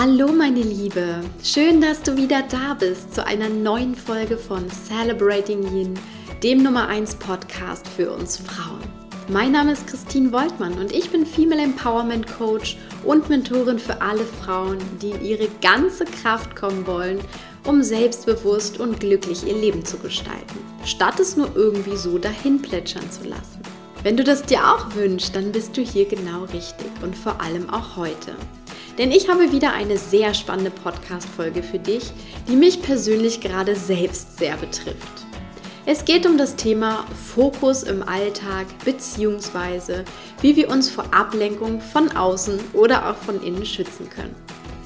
Hallo meine Liebe, schön, dass du wieder da bist zu einer neuen Folge von Celebrating Yin, dem Nummer 1 Podcast für uns Frauen. Mein Name ist Christine Woltmann und ich bin Female Empowerment Coach und Mentorin für alle Frauen, die in ihre ganze Kraft kommen wollen, um selbstbewusst und glücklich ihr Leben zu gestalten, statt es nur irgendwie so dahin plätschern zu lassen. Wenn du das dir auch wünschst, dann bist du hier genau richtig und vor allem auch heute. Denn ich habe wieder eine sehr spannende Podcast-Folge für dich, die mich persönlich gerade selbst sehr betrifft. Es geht um das Thema Fokus im Alltag bzw. wie wir uns vor Ablenkung von außen oder auch von innen schützen können.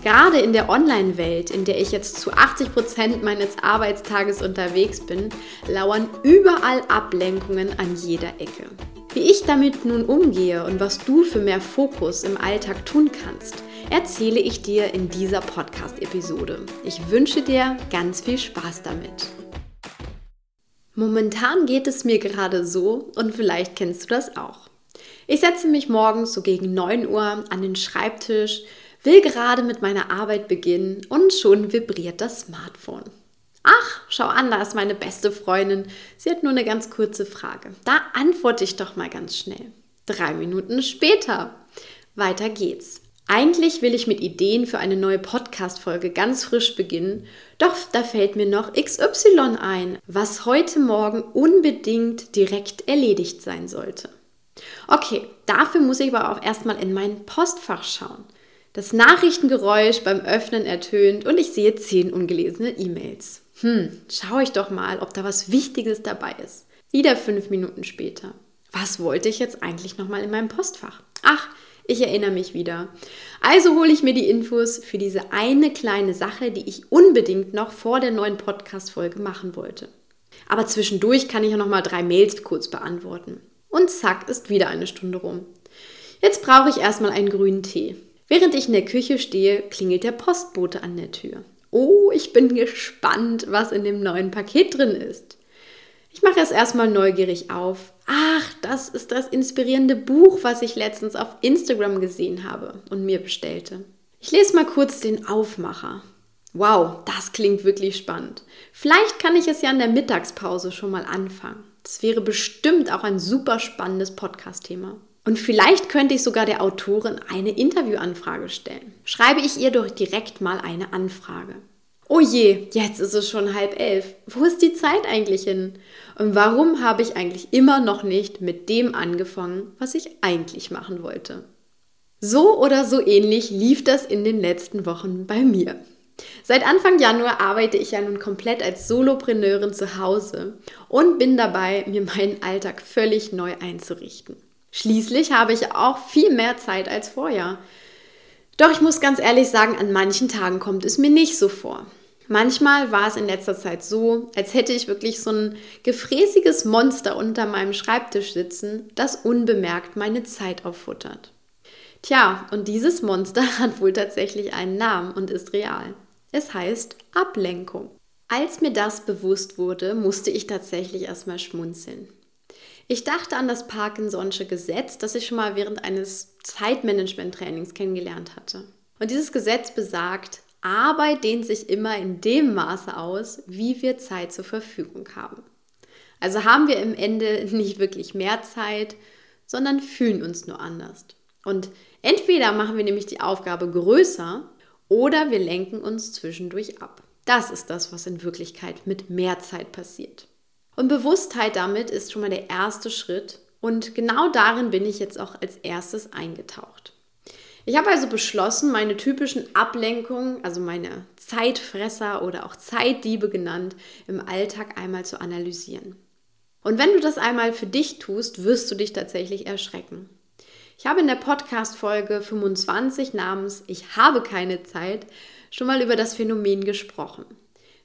Gerade in der Online-Welt, in der ich jetzt zu 80 Prozent meines Arbeitstages unterwegs bin, lauern überall Ablenkungen an jeder Ecke. Wie ich damit nun umgehe und was du für mehr Fokus im Alltag tun kannst, erzähle ich dir in dieser Podcast-Episode. Ich wünsche dir ganz viel Spaß damit. Momentan geht es mir gerade so und vielleicht kennst du das auch. Ich setze mich morgens so gegen 9 Uhr an den Schreibtisch, will gerade mit meiner Arbeit beginnen und schon vibriert das Smartphone. Ach, schau an, da ist meine beste Freundin. Sie hat nur eine ganz kurze Frage. Da antworte ich doch mal ganz schnell. Drei Minuten später. Weiter geht's. Eigentlich will ich mit Ideen für eine neue Podcast-Folge ganz frisch beginnen, doch da fällt mir noch XY ein, was heute Morgen unbedingt direkt erledigt sein sollte. Okay, dafür muss ich aber auch erstmal in mein Postfach schauen. Das Nachrichtengeräusch beim Öffnen ertönt und ich sehe zehn ungelesene E-Mails. Hm, schaue ich doch mal, ob da was Wichtiges dabei ist. Wieder fünf Minuten später. Was wollte ich jetzt eigentlich nochmal in meinem Postfach? Ach, ich erinnere mich wieder. Also hole ich mir die Infos für diese eine kleine Sache, die ich unbedingt noch vor der neuen Podcast-Folge machen wollte. Aber zwischendurch kann ich ja nochmal drei Mails kurz beantworten. Und zack, ist wieder eine Stunde rum. Jetzt brauche ich erstmal einen grünen Tee. Während ich in der Küche stehe, klingelt der Postbote an der Tür. Oh, ich bin gespannt, was in dem neuen Paket drin ist. Ich mache es erstmal neugierig auf. Ach, das ist das inspirierende Buch, was ich letztens auf Instagram gesehen habe und mir bestellte. Ich lese mal kurz den Aufmacher. Wow, das klingt wirklich spannend. Vielleicht kann ich es ja in der Mittagspause schon mal anfangen. Das wäre bestimmt auch ein super spannendes Podcast-Thema. Und vielleicht könnte ich sogar der Autorin eine Interviewanfrage stellen. Schreibe ich ihr doch direkt mal eine Anfrage. Je, jetzt ist es schon halb elf. Wo ist die Zeit eigentlich hin? Und warum habe ich eigentlich immer noch nicht mit dem angefangen, was ich eigentlich machen wollte? So oder so ähnlich lief das in den letzten Wochen bei mir. Seit Anfang Januar arbeite ich ja nun komplett als Solopreneurin zu Hause und bin dabei, mir meinen Alltag völlig neu einzurichten. Schließlich habe ich auch viel mehr Zeit als vorher. Doch ich muss ganz ehrlich sagen, an manchen Tagen kommt es mir nicht so vor. Manchmal war es in letzter Zeit so, als hätte ich wirklich so ein gefräßiges Monster unter meinem Schreibtisch sitzen, das unbemerkt meine Zeit auffuttert. Tja, und dieses Monster hat wohl tatsächlich einen Namen und ist real. Es heißt Ablenkung. Als mir das bewusst wurde, musste ich tatsächlich erstmal schmunzeln. Ich dachte an das Parkinson'sche Gesetz, das ich schon mal während eines Zeitmanagement-Trainings kennengelernt hatte. Und dieses Gesetz besagt, Arbeit dehnt sich immer in dem Maße aus, wie wir Zeit zur Verfügung haben. Also haben wir im Ende nicht wirklich mehr Zeit, sondern fühlen uns nur anders. Und entweder machen wir nämlich die Aufgabe größer oder wir lenken uns zwischendurch ab. Das ist das, was in Wirklichkeit mit mehr Zeit passiert. Und Bewusstheit damit ist schon mal der erste Schritt und genau darin bin ich jetzt auch als erstes eingetaucht. Ich habe also beschlossen, meine typischen Ablenkungen, also meine Zeitfresser oder auch Zeitdiebe genannt, im Alltag einmal zu analysieren. Und wenn du das einmal für dich tust, wirst du dich tatsächlich erschrecken. Ich habe in der Podcast-Folge 25 namens Ich habe keine Zeit schon mal über das Phänomen gesprochen.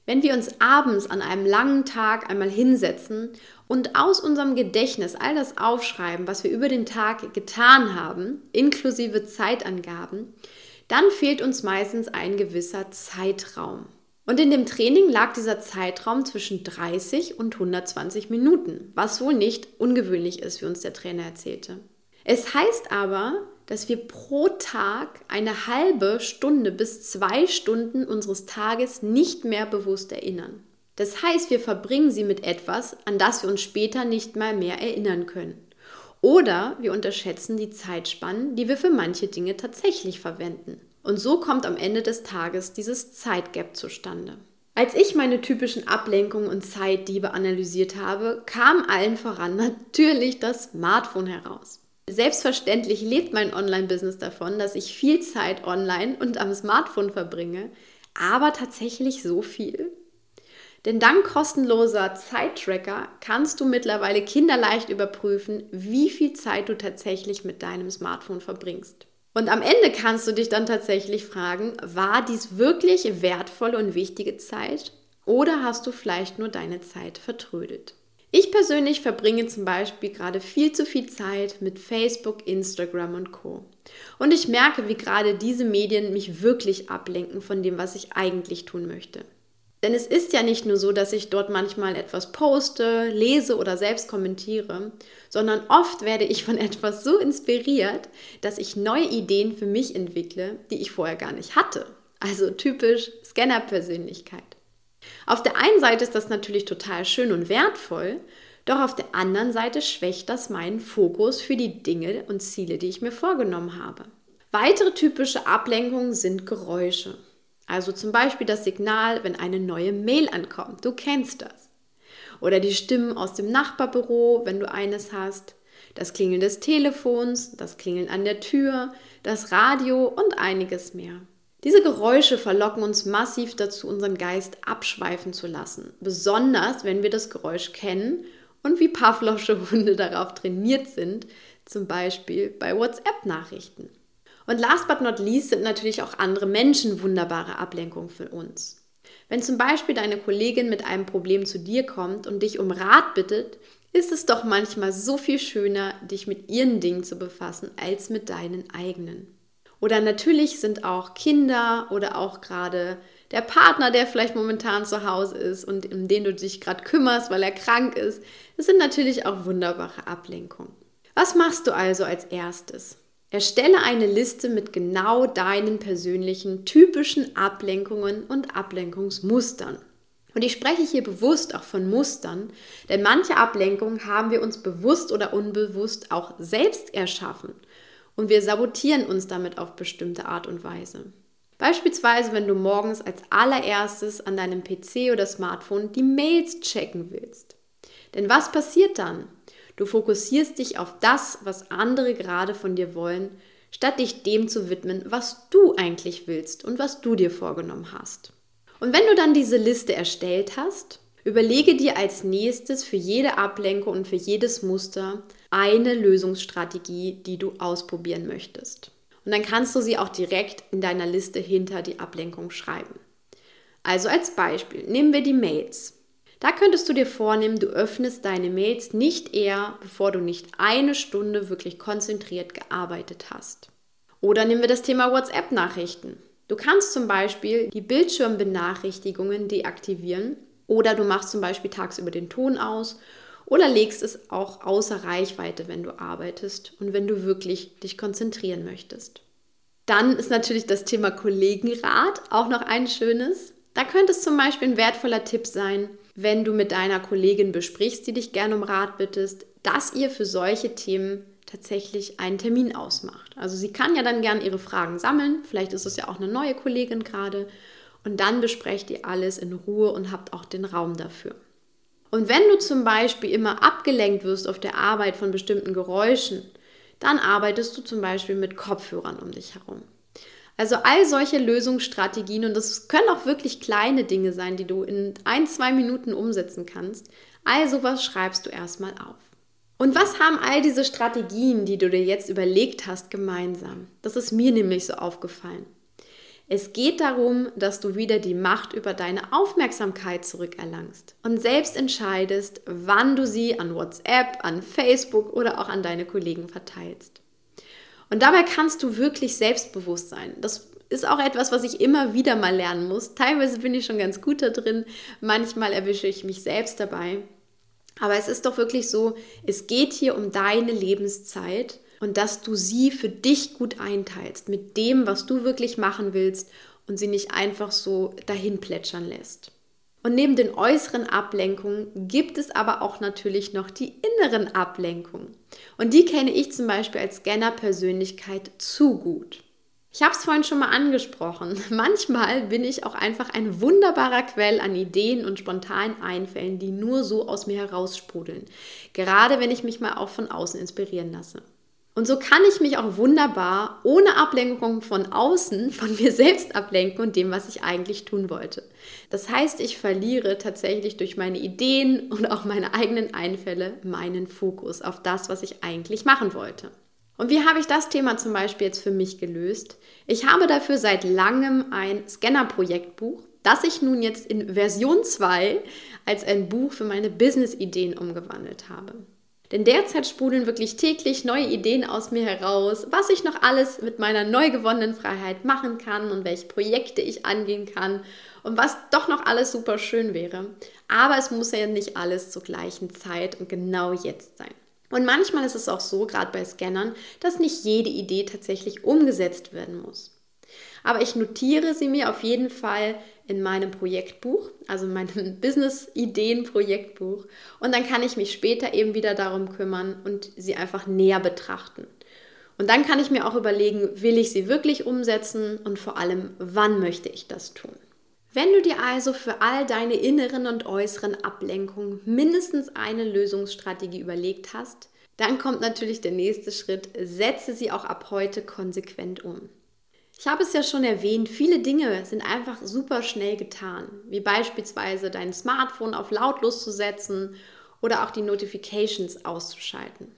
Wenn wir uns abends an einem langen Tag einmal hinsetzen und aus unserem Gedächtnis all das aufschreiben, was wir über den Tag getan haben, inklusive Zeitangaben, dann fehlt uns meistens ein gewisser Zeitraum. Und in dem Training lag dieser Zeitraum zwischen 30 und 120 Minuten, was wohl nicht ungewöhnlich ist, wie uns der Trainer erzählte. Es heißt aber, dass wir pro Tag eine halbe Stunde bis zwei Stunden unseres Tages nicht mehr bewusst erinnern. Das heißt, wir verbringen sie mit etwas, an das wir uns später nicht mal mehr erinnern können. Oder wir unterschätzen die Zeitspannen, die wir für manche Dinge tatsächlich verwenden. Und so kommt am Ende des Tages dieses Zeitgap zustande. Als ich meine typischen Ablenkungen und Zeitdiebe analysiert habe, kam allen voran natürlich das Smartphone heraus. Selbstverständlich lebt mein Online-Business davon, dass ich viel Zeit online und am Smartphone verbringe, aber tatsächlich so viel? Denn dank kostenloser Zeittracker kannst du mittlerweile kinderleicht überprüfen, wie viel Zeit du tatsächlich mit deinem Smartphone verbringst. Und am Ende kannst du dich dann tatsächlich fragen, war dies wirklich wertvolle und wichtige Zeit oder hast du vielleicht nur deine Zeit vertrödelt? Ich persönlich verbringe zum Beispiel gerade viel zu viel Zeit mit Facebook, Instagram und Co. Und ich merke, wie gerade diese Medien mich wirklich ablenken von dem, was ich eigentlich tun möchte. Denn es ist ja nicht nur so, dass ich dort manchmal etwas poste, lese oder selbst kommentiere, sondern oft werde ich von etwas so inspiriert, dass ich neue Ideen für mich entwickle, die ich vorher gar nicht hatte. Also typisch Scanner-Persönlichkeit. Auf der einen Seite ist das natürlich total schön und wertvoll, doch auf der anderen Seite schwächt das meinen Fokus für die Dinge und Ziele, die ich mir vorgenommen habe. Weitere typische Ablenkungen sind Geräusche. Also zum Beispiel das Signal, wenn eine neue Mail ankommt. Du kennst das. Oder die Stimmen aus dem Nachbarbüro, wenn du eines hast. Das Klingeln des Telefons, das Klingeln an der Tür, das Radio und einiges mehr. Diese Geräusche verlocken uns massiv dazu, unseren Geist abschweifen zu lassen. Besonders, wenn wir das Geräusch kennen und wie Pavlovsche Hunde darauf trainiert sind, zum Beispiel bei WhatsApp-Nachrichten. Und last but not least sind natürlich auch andere Menschen wunderbare Ablenkungen für uns. Wenn zum Beispiel deine Kollegin mit einem Problem zu dir kommt und dich um Rat bittet, ist es doch manchmal so viel schöner, dich mit ihren Dingen zu befassen, als mit deinen eigenen. Oder natürlich sind auch Kinder oder auch gerade der Partner, der vielleicht momentan zu Hause ist und um den du dich gerade kümmerst, weil er krank ist, das sind natürlich auch wunderbare Ablenkungen. Was machst du also als erstes? Erstelle eine Liste mit genau deinen persönlichen typischen Ablenkungen und Ablenkungsmustern. Und ich spreche hier bewusst auch von Mustern, denn manche Ablenkungen haben wir uns bewusst oder unbewusst auch selbst erschaffen und wir sabotieren uns damit auf bestimmte Art und Weise. Beispielsweise, wenn du morgens als allererstes an deinem PC oder Smartphone die Mails checken willst. Denn was passiert dann? Du fokussierst dich auf das, was andere gerade von dir wollen, statt dich dem zu widmen, was du eigentlich willst und was du dir vorgenommen hast. Und wenn du dann diese Liste erstellt hast, überlege dir als nächstes für jede Ablenkung und für jedes Muster eine Lösungsstrategie, die du ausprobieren möchtest. Und dann kannst du sie auch direkt in deiner Liste hinter die Ablenkung schreiben. Also als Beispiel, nehmen wir die Mails. Da könntest du dir vornehmen, du öffnest deine Mails nicht eher, bevor du nicht eine Stunde wirklich konzentriert gearbeitet hast. Oder nehmen wir das Thema WhatsApp-Nachrichten. Du kannst zum Beispiel die Bildschirmbenachrichtigungen deaktivieren oder du machst zum Beispiel tagsüber den Ton aus oder legst es auch außer Reichweite, wenn du arbeitest und wenn du wirklich dich konzentrieren möchtest. Dann ist natürlich das Thema Kollegenrat auch noch ein schönes. Da könnte es zum Beispiel ein wertvoller Tipp sein, wenn du mit deiner Kollegin besprichst, die dich gerne um Rat bittest, dass ihr für solche Themen tatsächlich einen Termin ausmacht. Also sie kann ja dann gern ihre Fragen sammeln, vielleicht ist es ja auch eine neue Kollegin gerade und dann besprecht ihr alles in Ruhe und habt auch den Raum dafür. Und wenn du zum Beispiel immer abgelenkt wirst auf der Arbeit von bestimmten Geräuschen, dann arbeitest du zum Beispiel mit Kopfhörern um dich herum. Also all solche Lösungsstrategien, und das können auch wirklich kleine Dinge sein, die du in ein, zwei Minuten umsetzen kannst, all sowas schreibst du erstmal auf. Und was haben all diese Strategien, die du dir jetzt überlegt hast, gemeinsam? Das ist mir nämlich so aufgefallen. Es geht darum, dass du wieder die Macht über deine Aufmerksamkeit zurückerlangst und selbst entscheidest, wann du sie an WhatsApp, an Facebook oder auch an deine Kollegen verteilst. Und dabei kannst du wirklich selbstbewusst sein. Das ist auch etwas, was ich immer wieder mal lernen muss. Teilweise bin ich schon ganz gut da drin, manchmal erwische ich mich selbst dabei. Aber es ist doch wirklich so, es geht hier um deine Lebenszeit und dass du sie für dich gut einteilst mit dem, was du wirklich machen willst und sie nicht einfach so dahin plätschern lässt. Und neben den äußeren Ablenkungen gibt es aber auch natürlich noch die inneren Ablenkungen. Und die kenne ich zum Beispiel als Scanner-Persönlichkeit zu gut. Ich habe es vorhin schon mal angesprochen. Manchmal bin ich auch einfach ein wunderbarer Quell an Ideen und spontanen Einfällen, die nur so aus mir heraussprudeln. Gerade wenn ich mich mal auch von außen inspirieren lasse. Und so kann ich mich auch wunderbar ohne Ablenkung von außen von mir selbst ablenken und dem, was ich eigentlich tun wollte. Das heißt, ich verliere tatsächlich durch meine Ideen und auch meine eigenen Einfälle meinen Fokus auf das, was ich eigentlich machen wollte. Und wie habe ich das Thema zum Beispiel jetzt für mich gelöst? Ich habe dafür seit langem ein Scanner-Projektbuch, das ich nun jetzt in Version 2 als ein Buch für meine Business-Ideen umgewandelt habe. Denn derzeit sprudeln wirklich täglich neue Ideen aus mir heraus, was ich noch alles mit meiner neu gewonnenen Freiheit machen kann und welche Projekte ich angehen kann und was doch noch alles super schön wäre. Aber es muss ja nicht alles zur gleichen Zeit und genau jetzt sein. Und manchmal ist es auch so, gerade bei Scannern, dass nicht jede Idee tatsächlich umgesetzt werden muss. Aber ich notiere sie mir auf jeden Fall in meinem Projektbuch, also meinem Business-Ideen-Projektbuch. Und dann kann ich mich später eben wieder darum kümmern und sie einfach näher betrachten. Und dann kann ich mir auch überlegen, will ich sie wirklich umsetzen und vor allem, wann möchte ich das tun. Wenn du dir also für all deine inneren und äußeren Ablenkungen mindestens eine Lösungsstrategie überlegt hast, dann kommt natürlich der nächste Schritt, setze sie auch ab heute konsequent um. Ich habe es ja schon erwähnt, viele Dinge sind einfach super schnell getan, wie beispielsweise dein Smartphone auf lautlos zu setzen oder auch die Notifications auszuschalten.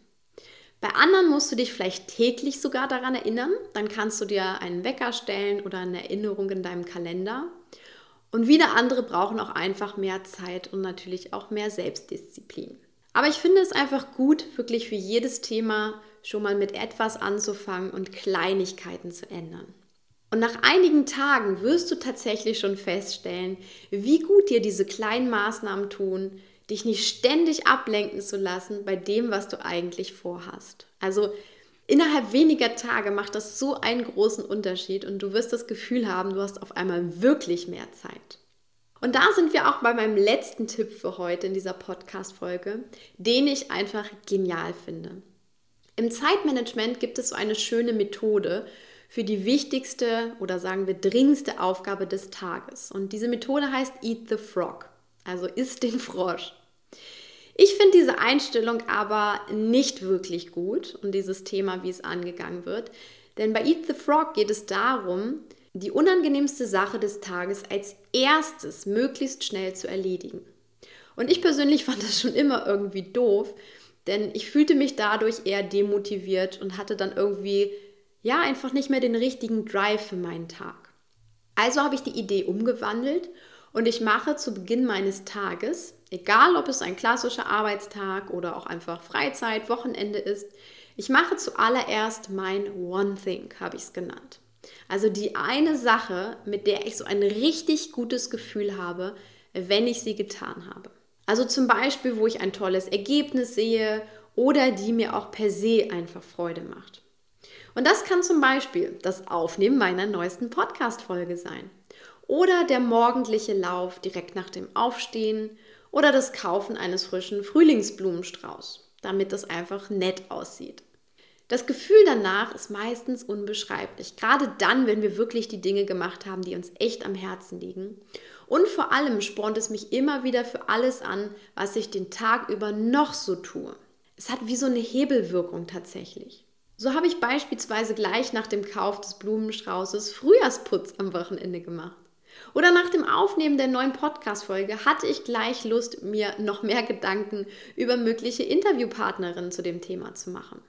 Bei anderen musst du dich vielleicht täglich sogar daran erinnern, dann kannst du dir einen Wecker stellen oder eine Erinnerung in deinem Kalender. Und wieder andere brauchen auch einfach mehr Zeit und natürlich auch mehr Selbstdisziplin. Aber ich finde es einfach gut, wirklich für jedes Thema schon mal mit etwas anzufangen und Kleinigkeiten zu ändern. Und nach einigen Tagen wirst du tatsächlich schon feststellen, wie gut dir diese kleinen Maßnahmen tun, dich nicht ständig ablenken zu lassen bei dem, was du eigentlich vorhast. Also innerhalb weniger Tage macht das so einen großen Unterschied und du wirst das Gefühl haben, du hast auf einmal wirklich mehr Zeit. Und da sind wir auch bei meinem letzten Tipp für heute in dieser Podcast-Folge, den ich einfach genial finde. Im Zeitmanagement gibt es so eine schöne Methode, für die wichtigste oder sagen wir dringendste Aufgabe des Tages. Und diese Methode heißt Eat the Frog, also isst den Frosch. Ich finde diese Einstellung aber nicht wirklich gut und dieses Thema, wie es angegangen wird. Denn bei Eat the Frog geht es darum, die unangenehmste Sache des Tages als erstes möglichst schnell zu erledigen. Und ich persönlich fand das schon immer irgendwie doof, denn ich fühlte mich dadurch eher demotiviert und hatte dann irgendwie ja, einfach nicht mehr den richtigen Drive für meinen Tag. Also habe ich die Idee umgewandelt und ich mache zu Beginn meines Tages, egal ob es ein klassischer Arbeitstag oder auch einfach Freizeit, Wochenende ist, ich mache zuallererst mein One Thing, habe ich es genannt. Also die eine Sache, mit der ich so ein richtig gutes Gefühl habe, wenn ich sie getan habe. Also zum Beispiel, wo ich ein tolles Ergebnis sehe oder die mir auch per se einfach Freude macht. Und das kann zum Beispiel das Aufnehmen meiner neuesten Podcast-Folge sein. Oder der morgendliche Lauf direkt nach dem Aufstehen oder das Kaufen eines frischen Frühlingsblumenstrauß, damit das einfach nett aussieht. Das Gefühl danach ist meistens unbeschreiblich, gerade dann, wenn wir wirklich die Dinge gemacht haben, die uns echt am Herzen liegen. Und vor allem spornt es mich immer wieder für alles an, was ich den Tag über noch so tue. Es hat wie so eine Hebelwirkung tatsächlich. So habe ich beispielsweise gleich nach dem Kauf des Blumenstraußes Frühjahrsputz am Wochenende gemacht. Oder nach dem Aufnehmen der neuen Podcast-Folge hatte ich gleich Lust, mir noch mehr Gedanken über mögliche Interviewpartnerinnen zu dem Thema zu machen.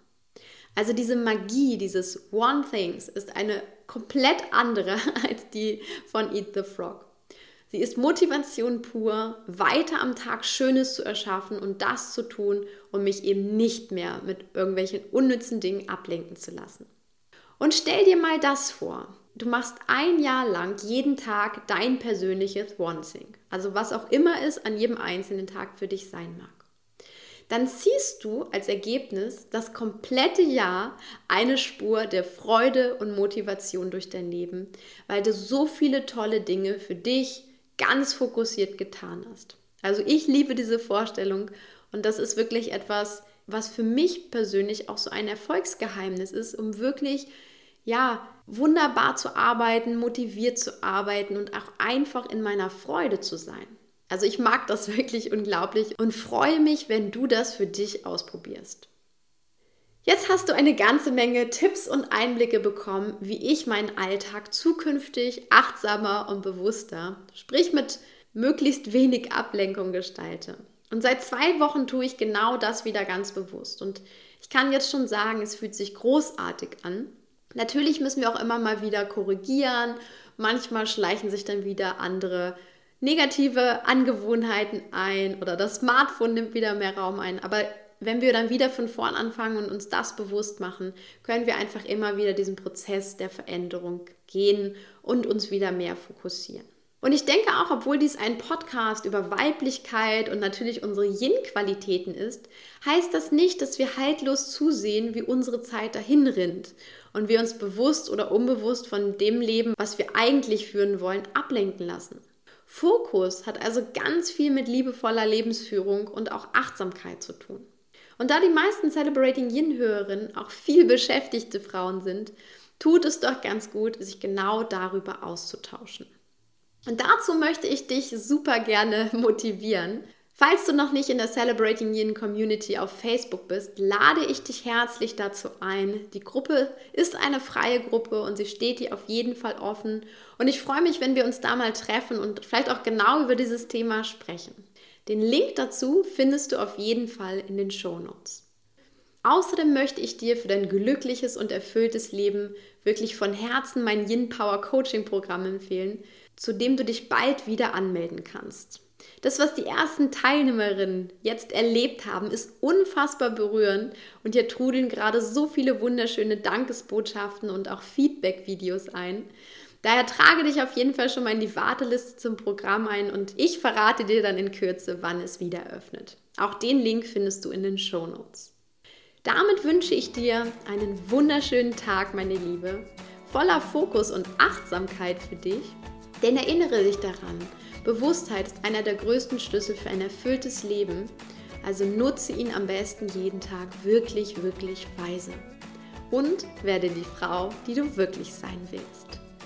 Also diese Magie dieses One Things ist eine komplett andere als die von Eat the Frog. Sie ist Motivation pur, weiter am Tag Schönes zu erschaffen und das zu tun und mich eben nicht mehr mit irgendwelchen unnützen Dingen ablenken zu lassen. Und stell dir mal das vor. Du machst ein Jahr lang jeden Tag dein persönliches One Thing. Also was auch immer es an jedem einzelnen Tag für dich sein mag. dann ziehst du als Ergebnis das komplette Jahr eine Spur der Freude und Motivation durch dein Leben, weil du so viele tolle Dinge für dich ganz fokussiert getan hast. Also ich liebe diese Vorstellung und das ist wirklich etwas, was für mich persönlich auch so ein Erfolgsgeheimnis ist, um wirklich ja, wunderbar zu arbeiten, motiviert zu arbeiten und auch einfach in meiner Freude zu sein. Also ich mag das wirklich unglaublich und freue mich, wenn du das für dich ausprobierst. Jetzt hast du eine ganze Menge Tipps und Einblicke bekommen, wie ich meinen Alltag zukünftig achtsamer und bewusster, sprich mit möglichst wenig Ablenkung gestalte. Und seit zwei Wochen tue ich genau das wieder ganz bewusst. Und ich kann jetzt schon sagen, es fühlt sich großartig an. Natürlich müssen wir auch immer mal wieder korrigieren. Manchmal schleichen sich dann wieder andere negative Angewohnheiten ein oder das Smartphone nimmt wieder mehr Raum ein. Aber wenn wir dann wieder von vorn anfangen und uns das bewusst machen, können wir einfach immer wieder diesen Prozess der Veränderung gehen und uns wieder mehr fokussieren. Und ich denke auch, obwohl dies ein Podcast über Weiblichkeit und natürlich unsere Yin-Qualitäten ist, heißt das nicht, dass wir haltlos zusehen, wie unsere Zeit dahin rinnt und wir uns bewusst oder unbewusst von dem Leben, was wir eigentlich führen wollen, ablenken lassen. Fokus hat also ganz viel mit liebevoller Lebensführung und auch Achtsamkeit zu tun. Und da die meisten Celebrating Yin-Hörerinnen auch viel beschäftigte Frauen sind, tut es doch ganz gut, sich genau darüber auszutauschen. Und dazu möchte ich dich super gerne motivieren. Falls du noch nicht in der Celebrating Yin Community auf Facebook bist, lade ich dich herzlich dazu ein. Die Gruppe ist eine freie Gruppe und sie steht dir auf jeden Fall offen. Und ich freue mich, wenn wir uns da mal treffen und vielleicht auch genau über dieses Thema sprechen. Den Link dazu findest du auf jeden Fall in den Show Notes. Außerdem möchte ich dir für dein glückliches und erfülltes Leben wirklich von Herzen mein Yin Power Coaching Programm empfehlen, zu dem du dich bald wieder anmelden kannst. Das, was die ersten Teilnehmerinnen jetzt erlebt haben, ist unfassbar berührend und hier trudeln gerade so viele wunderschöne Dankesbotschaften und auch Feedback-Videos ein. Daher trage dich auf jeden Fall schon mal in die Warteliste zum Programm ein und ich verrate dir dann in Kürze, wann es wieder öffnet. Auch den Link findest du in den Show Notes. Damit wünsche ich dir einen wunderschönen Tag, meine Liebe, voller Fokus und Achtsamkeit für dich. Denn erinnere dich daran, Bewusstheit ist einer der größten Schlüssel für ein erfülltes Leben, also nutze ihn am besten jeden Tag wirklich, wirklich weise. Und werde die Frau, die du wirklich sein willst.